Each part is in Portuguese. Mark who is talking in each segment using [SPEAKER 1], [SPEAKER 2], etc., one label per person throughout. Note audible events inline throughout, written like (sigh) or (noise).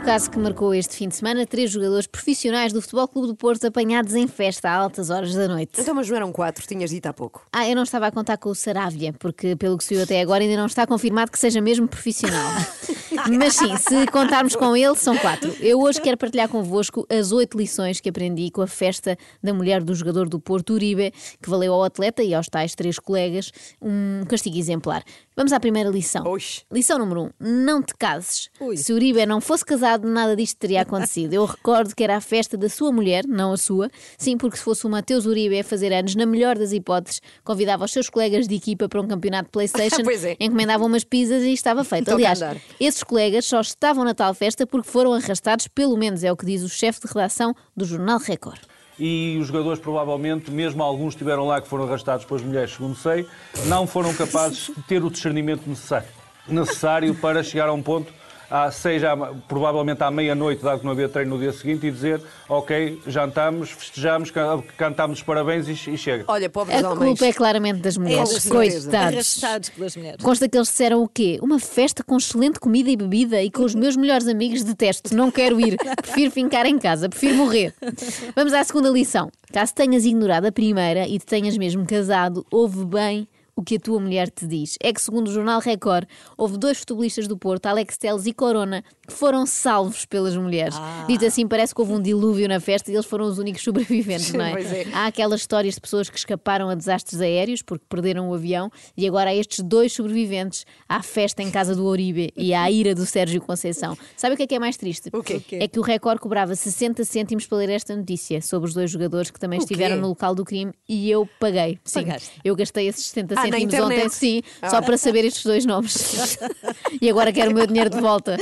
[SPEAKER 1] caso que marcou este fim de semana três jogadores profissionais do Futebol Clube do Porto apanhados em festa a altas horas da noite.
[SPEAKER 2] Então, mas não eram quatro, tinhas dito há pouco.
[SPEAKER 1] Ah, eu não estava a contar com o Saravia, porque pelo que se viu até agora ainda não está confirmado que seja mesmo profissional. (laughs) Mas sim, se contarmos com ele, são quatro. Eu hoje quero partilhar convosco as oito lições que aprendi com a festa da mulher do jogador do Porto, Uribe, que valeu ao atleta e aos tais três colegas um castigo exemplar. Vamos à primeira lição.
[SPEAKER 2] Oxe.
[SPEAKER 1] Lição número um: não te cases.
[SPEAKER 2] Ui.
[SPEAKER 1] Se Uribe não fosse casado, nada disto teria acontecido. Eu recordo que era a festa da sua mulher, não a sua. Sim, porque se fosse o Mateus Uribe a fazer anos, na melhor das hipóteses, convidava os seus colegas de equipa para um campeonato de PlayStation, (laughs)
[SPEAKER 2] é.
[SPEAKER 1] encomendava umas pizzas e estava feito.
[SPEAKER 2] Toca
[SPEAKER 1] Aliás, esses colegas só estavam na tal festa porque foram arrastados, pelo menos é o que diz o chefe de redação do Jornal Record.
[SPEAKER 3] e os jogadores provavelmente, mesmo alguns que estiveram lá que foram arrastados pelas mulheres, segundo sei, não foram capazes de ter o discernimento necessário, necessário para chegar a um ponto, à, seja provavelmente à meia-noite, dado que não havia treino no dia seguinte, e dizer, ok, jantamos, festejamos, ca- cantamos os parabéns e, e chega.
[SPEAKER 2] Olha, pobres
[SPEAKER 1] A
[SPEAKER 2] homens.
[SPEAKER 1] culpa é claramente das mulheres.
[SPEAKER 2] com certeza.
[SPEAKER 1] Coitados.
[SPEAKER 4] Pelas mulheres.
[SPEAKER 1] Consta que eles disseram o quê? Uma festa com excelente comida e bebida e com os meus melhores amigos detesto, não quero ir, (laughs) prefiro ficar em casa, prefiro morrer. Vamos à segunda lição. Caso tenhas ignorado a primeira e te tenhas mesmo casado, ouve bem o que a tua mulher te diz. É que, segundo o jornal Record, houve dois futebolistas do Porto, Alex Teles e Corona, que foram salvos pelas mulheres. Dito assim, parece que houve um dilúvio na festa e eles foram os únicos (laughs) sobreviventes, não é?
[SPEAKER 2] Pois é.
[SPEAKER 1] Há aquelas histórias de pessoas que escaparam a desastres aéreos porque perderam o avião e agora há estes dois sobreviventes à festa em casa do Oribe e à (laughs) ira do Sérgio Conceição. Sabe o que é que é mais triste? É que o Record cobrava 60 cêntimos para ler esta notícia sobre os dois jogadores que também estiveram no local do crime e eu paguei. Sim,
[SPEAKER 4] Pagaste?
[SPEAKER 1] eu gastei esses 60
[SPEAKER 2] Ah, na internet?
[SPEAKER 1] ontem, sim,
[SPEAKER 2] Ah.
[SPEAKER 1] só para saber estes dois nomes. (laughs) e agora quero o meu dinheiro de volta.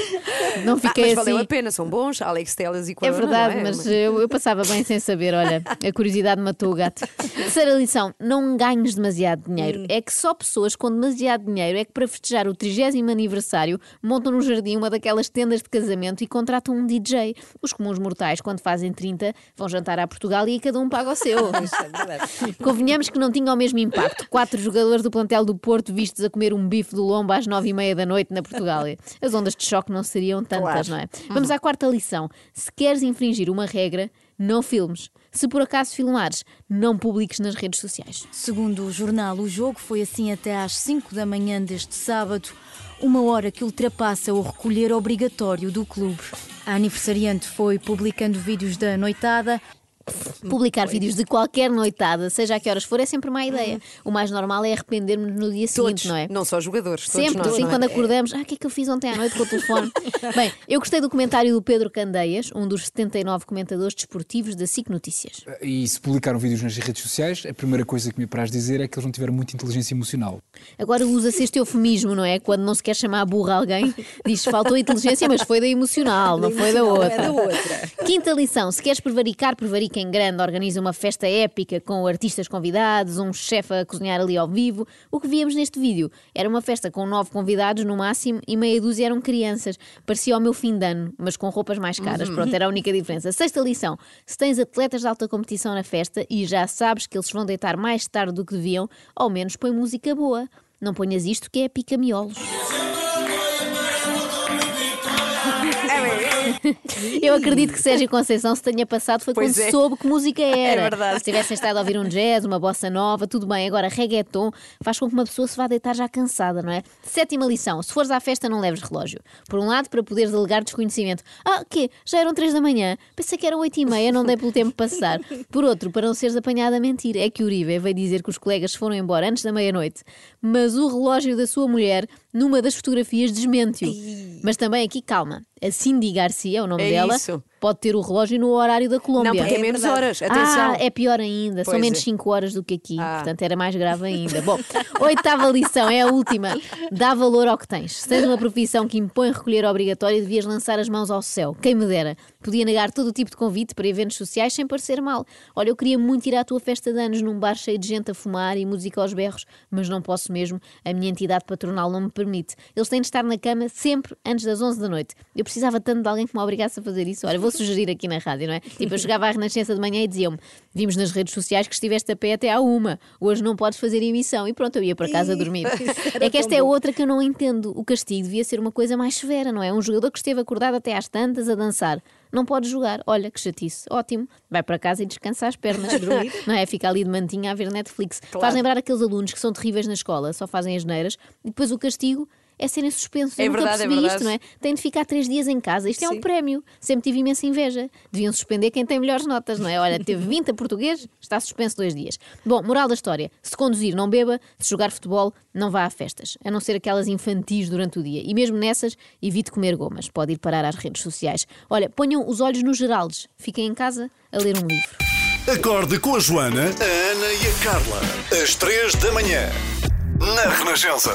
[SPEAKER 1] Não
[SPEAKER 2] Ah,
[SPEAKER 1] fiquei
[SPEAKER 2] mas
[SPEAKER 1] assim.
[SPEAKER 2] valeu a pena, são bons, Alex Telas e
[SPEAKER 1] É
[SPEAKER 2] Corona,
[SPEAKER 1] verdade,
[SPEAKER 2] não é?
[SPEAKER 1] mas eu, eu passava bem sem saber. Olha, a curiosidade matou o gato. (laughs) Terceira lição: não ganhes demasiado dinheiro.
[SPEAKER 2] Hum.
[SPEAKER 1] É que só pessoas com demasiado dinheiro é que para festejar o 30 aniversário montam no jardim uma daquelas tendas de casamento e contratam um DJ. Os comuns mortais, quando fazem 30, vão jantar a Portugal e cada um paga o seu. (laughs) Convenhamos que não tinha o mesmo impacto. Quatro jogadores do plantel do Porto vistos a comer um bife do lombo às nove e meia da noite na Portugália. As ondas de choque não seriam tantas,
[SPEAKER 2] Claro.
[SPEAKER 1] não é? Vamos à quarta lição. Se queres infringir uma regra, não filmes. Se por acaso filmares, não publiques nas redes sociais.
[SPEAKER 5] Segundo o jornal, o jogo foi assim até às 5 da manhã deste sábado, uma hora que ultrapassa o recolher obrigatório do clube. A aniversariante foi publicando vídeos da noitada.
[SPEAKER 1] Publicar vídeos de qualquer noitada, seja a que horas for, é sempre má ideia. O mais normal é arrependermos no dia
[SPEAKER 2] Todos,
[SPEAKER 1] seguinte, não é?
[SPEAKER 2] não só jogadores, todos
[SPEAKER 1] Sempre,
[SPEAKER 2] nós,
[SPEAKER 1] assim,
[SPEAKER 2] é?
[SPEAKER 1] quando acordamos, ah, o que é que eu fiz ontem à noite com o telefone? (laughs) Bem, eu gostei do comentário do Pedro Candeias, um dos 79 comentadores desportivos da SIC Notícias.
[SPEAKER 6] E se publicaram vídeos nas redes sociais, a primeira coisa que me apraz dizer é que eles não tiveram muita inteligência emocional.
[SPEAKER 1] Agora usa-se este eufemismo, não é? Quando não se quer chamar a burra alguém, diz faltou inteligência, mas foi da emocional, (laughs) não foi da outra.
[SPEAKER 4] é da outra.
[SPEAKER 1] Quinta lição: se queres prevaricar, prevarica em grande. Organiza uma festa épica com artistas convidados, um chefe a cozinhar ali ao vivo. O que víamos neste vídeo era uma festa com nove convidados no máximo e meia dúzia eram crianças. Parecia ao meu fim de ano, mas com roupas mais caras. Pronto, era a única diferença. Sexta lição: se tens atletas de alta competição na festa e já sabes que eles vão deitar mais tarde do que deviam, ao menos põe música boa. Não ponhas isto que é pica-miolos. Eu acredito que Sérgio Conceição se tenha passado foi
[SPEAKER 2] Pois
[SPEAKER 1] quando
[SPEAKER 2] é.
[SPEAKER 1] soube que música era.
[SPEAKER 2] É verdade.
[SPEAKER 1] Se tivessem estado a ouvir um jazz, uma bossa nova, tudo bem. Agora, reggaeton faz com que uma pessoa se vá deitar já cansada, não é? Sétima lição: se fores à festa, não leves relógio. Por um lado, para poderes alegar desconhecimento. Ah, o quê? Já eram três da manhã? Pensei que eram oito e meia, não dei pelo tempo passar. Por outro, para não seres apanhada a mentir. É que o Uribe veio dizer que os colegas foram embora antes da meia-noite, mas o relógio da sua mulher, numa das fotografias, desmente-o. Mas também aqui, calma. A Cindy Garcia, o nome
[SPEAKER 2] É
[SPEAKER 1] dela,
[SPEAKER 2] isso.
[SPEAKER 1] pode ter o relógio no horário da Colômbia.
[SPEAKER 2] Não, porque é,
[SPEAKER 4] É
[SPEAKER 2] menos
[SPEAKER 4] verdade.
[SPEAKER 2] horas, atenção.
[SPEAKER 1] Ah, é pior ainda, são
[SPEAKER 2] Pois
[SPEAKER 1] menos
[SPEAKER 2] é.
[SPEAKER 1] 5 horas do que aqui,
[SPEAKER 2] Ah.
[SPEAKER 1] portanto era mais grave ainda. Bom, (laughs) oitava lição, é a última. Dá valor ao que tens. Se tens uma profissão que impõe recolher obrigatório, devias lançar as mãos ao céu. Quem me dera. Podia negar todo o tipo de convite para eventos sociais sem parecer mal. Olha, eu queria muito ir à tua festa de anos num bar cheio de gente a fumar e música aos berros, mas não posso mesmo. A minha entidade patronal não me permite. Eles têm de estar na cama sempre antes das 11 da noite. Eu precisava tanto de alguém que me obrigasse a fazer isso. Olha, vou sugerir aqui na rádio, não é? Tipo, eu chegava à Renascença de manhã e diziam-me: Vimos nas redes sociais que estiveste a pé até à uma. Hoje não podes fazer emissão. E pronto, eu ia para casa dormir. (laughs) É que esta é outra que eu não entendo. O castigo devia ser uma coisa mais severa, não é? Um jogador que esteve acordado até às tantas a dançar não pode jogar. Olha que chatice. Ótimo. Vai para casa e descansa as pernas. (laughs) não é? Fica ali de mantinha a ver Netflix. Claro. Faz lembrar aqueles alunos que são terríveis na escola, só fazem as neiras e depois o castigo é serem suspensos.
[SPEAKER 2] É
[SPEAKER 1] eu
[SPEAKER 2] verdade,
[SPEAKER 1] nunca percebi
[SPEAKER 2] é
[SPEAKER 1] isto, não é? Tem de ficar três dias em casa. Isto Sim. é um prémio. Sempre tive imensa inveja. Deviam suspender quem tem melhores notas, não é? Olha, teve (laughs) 20 a português, está suspenso dois dias. Bom, moral da história: se conduzir, não beba, se jogar futebol, não vá a festas. A não ser aquelas infantis durante o dia. E mesmo nessas, evite comer gomas. Pode ir parar às redes sociais. Olha, ponham os olhos nos Geraldes. Fiquem em casa a ler um livro.
[SPEAKER 4] Acorde com a Joana, a Ana e a Carla. Às três da manhã. Na Renascença.